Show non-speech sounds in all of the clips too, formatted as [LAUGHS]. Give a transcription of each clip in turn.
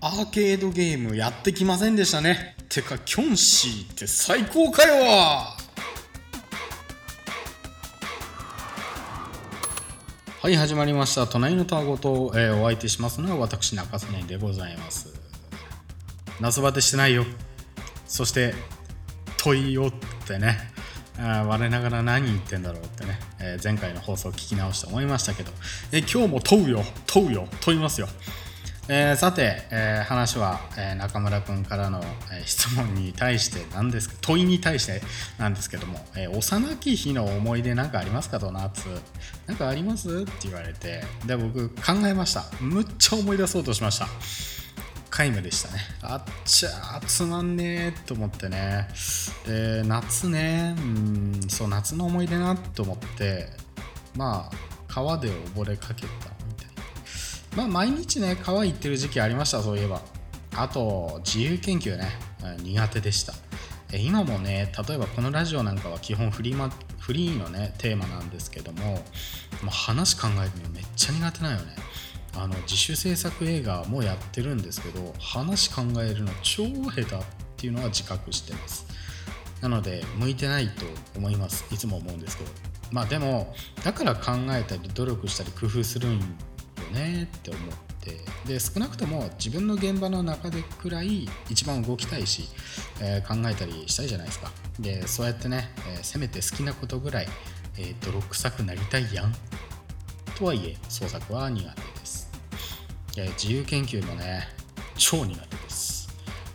アーケードゲームやってきませんでしたね。てかキョンシーって最高かよ。はい始まりました。隣のタワごと、えー、お相手しますのは私中曽根でございます。夏バテしてないよ。そして問いよってね。あ我ながら何言ってんだろうってね、えー、前回の放送を聞き直して思いましたけど、え今日も問うよ。問うよ。問いますよ。えー、さて、えー、話は、えー、中村君からの、え質問に対してなんです問いに対してなんですけども、え幼き日の思い出なんかありますかと夏なんかあります？って言われてで僕考えました。むっちゃ思い出そうとしました。皆無でしたね。あっちゃつまんねえと思ってね。で夏ねうんそう夏の思い出なと思ってまあ川で溺れかけた。まあ、毎日ね、川行ってる時期ありました、そういえば。あと、自由研究ね、苦手でした。今もね、例えばこのラジオなんかは基本フリーマフリーのね、テーマなんですけども、もう話考えるのめっちゃ苦手なよね。あの自主制作映画もやってるんですけど、話考えるの超下手っていうのは自覚してます。なので、向いてないと思います。いつも思うんですけど。まあでも、だから考えたり努力したり工夫するんねって思って。で少なくとも自分の現場の中でくらい一番動きたいし、えー、考えたりしたいじゃないですか。でそうやってね、えー、せめて好きなことぐらい、えー、泥臭くなりたいやん。とはいえ創作は苦手です、えー、自由研究もね超苦手です。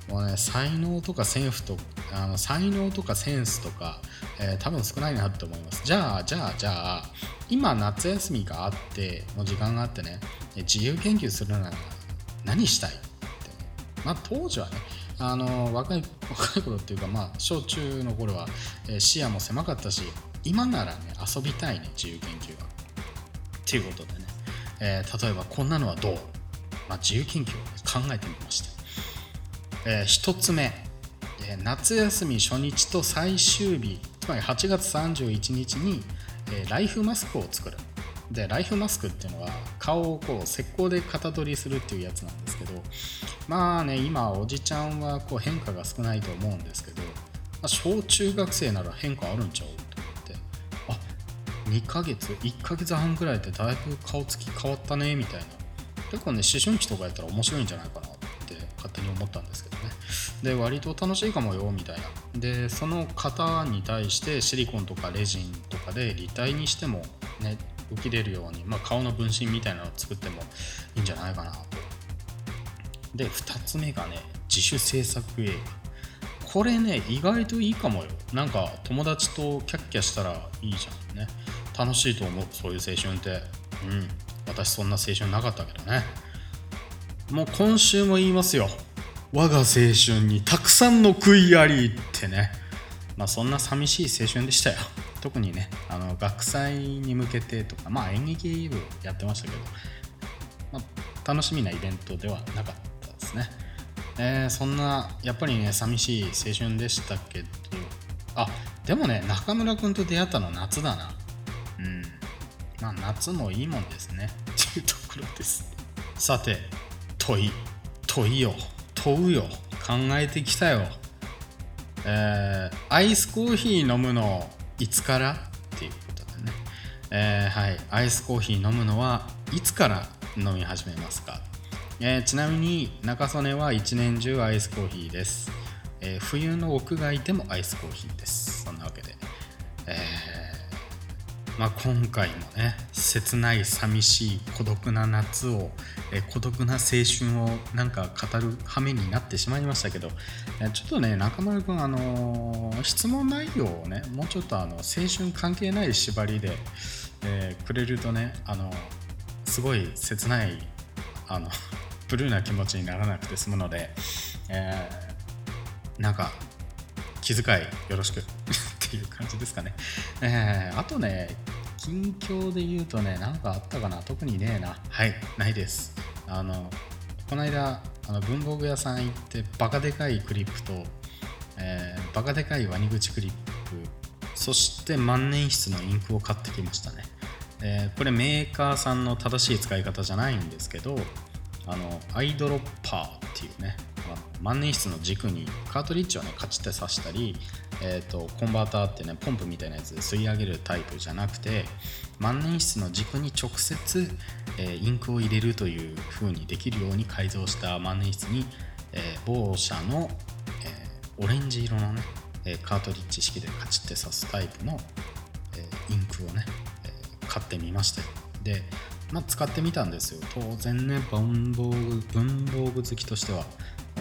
もうね才能とかセンスとあの才能とかセンスとか、えー、多分少ないなって思います。じゃあじゃあじゃあ今夏休みがあっての時間があってね自由研究するなら何したい？ってまあ当時はねあの若い若い頃っていうかまあ小中の頃は、えー、視野も狭かったし今ならね遊びたいね自由研究は。っていうことでね、えー、例えばこんなのはどう、まあ、自由研究を、考えてみました、えー、1つ目。夏休み初日と最終日つまり8月31日に、えライフマスクを作る。でライフマスクっていうのは顔をこう石膏で型取りするっていうやつなんですけどまあね今おじちゃんはこう変化が少ないと思うんですけど、まあ、小中学生なら変化あるんちゃうと思ってあ2ヶ月1ヶ月半くらいでだいぶ顔つき変わったねみたいな。結構ね思春期とかやったら面白いんじゃないかなって勝手に思ったんですけど。で割と楽しいかもよみたいな。でその型に対してシリコンとかレジンとかで立体にしてもね浮き出るように、まあ、顔の分身みたいなのを作ってもいいんじゃないかなと。で2つ目がね自主制作映画。これね意外といいかもよ。なんか友達とキャッキャしたらいいじゃんね。楽しいと思うそういう青春って。うん私そんな青春なかったけどね。もう今週も言いますよ。我が青春にたくさんの悔いありってね。まあそんな寂しい青春でしたよ。特にねあの学祭に向けてとかまあ演劇部やってましたけど、まあ、楽しみなイベントではなかったですね。えー、そんなやっぱりね寂しい青春でしたけどあでもね中村君と出会ったの夏だな。うん。まあ夏もいいもんですね。っていうところです。さて問い問いよ問うよ。考えてきたよ。えー、アイスコーヒー飲むのいつからっていうことでね、えー、はい。アイスコーヒー飲むのはいつから飲み始めますか、えー、ちなみに中曽根は一年中アイスコーヒーです、え、冬の屋外でもアイスコーヒーです。そんなわけで、えまあ、今回もね切ない寂しい孤独な夏を、え孤独な青春をなんか語る羽目になってしまいましたけどちょっとね中丸君あのー、質問内容をねもうちょっとあの青春関係ない縛りで、えー、くれるとねあのすごい切ないあの [LAUGHS] ブルーな気持ちにならなくて済むので、えー、なんか気遣いよろしく。感じですかね。えー、あとね、近況で言うとね、何かあったかな特にねえな。はい、ないです。あの、この間、あの文房具屋さん行って、バカでかいクリップと、えー、バカでかいワニ口クリップ、そして万年筆のインクを買ってきましたね。えー、これメーカーさんの正しい使い方じゃないんですけど、あのアイドロッパーっていうね万年筆の軸にカートリッジをねカチッて刺したり、えーと、コンバーターってねポンプみたいなやつで吸い上げるタイプじゃなくて万年筆の軸に直接、えー、インクを入れるという風にできるように改造した万年筆に、えー、某社の、えー、オレンジ色のねカートリッジ式でカチッて刺すタイプの、えインクをね、え買ってみましたでまあ、使ってみたんですよ。当然ね文房具文房具好きとしては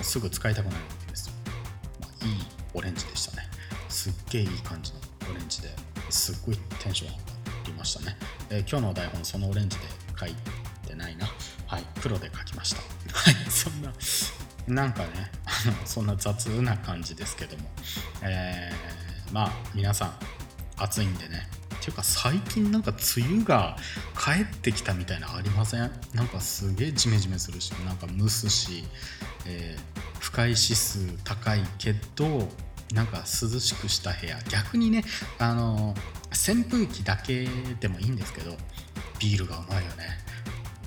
すぐ使いたくなるわけです。よ、まあ、いいオレンジでしたね。すっげえいい感じのオレンジですっごいテンション上がりましたね、えー、今日の台本そのオレンジで書いてないな。はい黒で書きました。はいそんななんかねあのそんな雑な感じですけども。えー、まあ皆さん暑いんでね。っていうか最近なんか梅雨が帰ってきたみたいなありません？なんかすげえジメジメするしなんか蒸すし、えー、不快指数高いけどなんか涼しくした部屋。逆にねあの扇風機だけでもいいんですけどビールがうまいよね。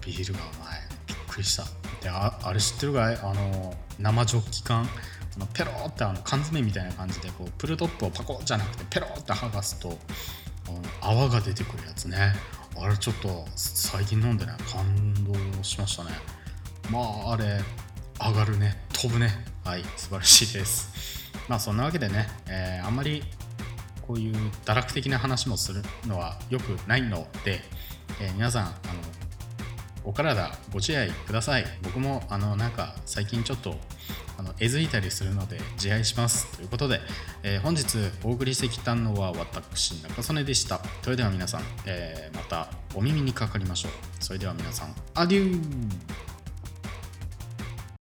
ビールがうまい。びっくりした。でああれ知ってるかい？あの生ジョッキ缶。あのペロってあの缶詰みたいな感じでこうプルトップをパコじゃなくてペロって剥がすと泡が出てくるやつね。あれちょっと最近飲んでね感動しましたね。まああれ上がるね。飛ぶね。はい素晴らしいです。[LAUGHS] まあそんなわけでね、えー、あんまりこういう堕落的な話もするのは良くないので、えー、皆さんあのお体ご自愛ください。僕もあのなんか最近ちょっとあのえずいたりするので自愛しますということで、えー、本日お送りしてきたのは私中曽根でした。それでは皆さん、えー、またお耳にかかりましょう。それでは皆さんアデュー。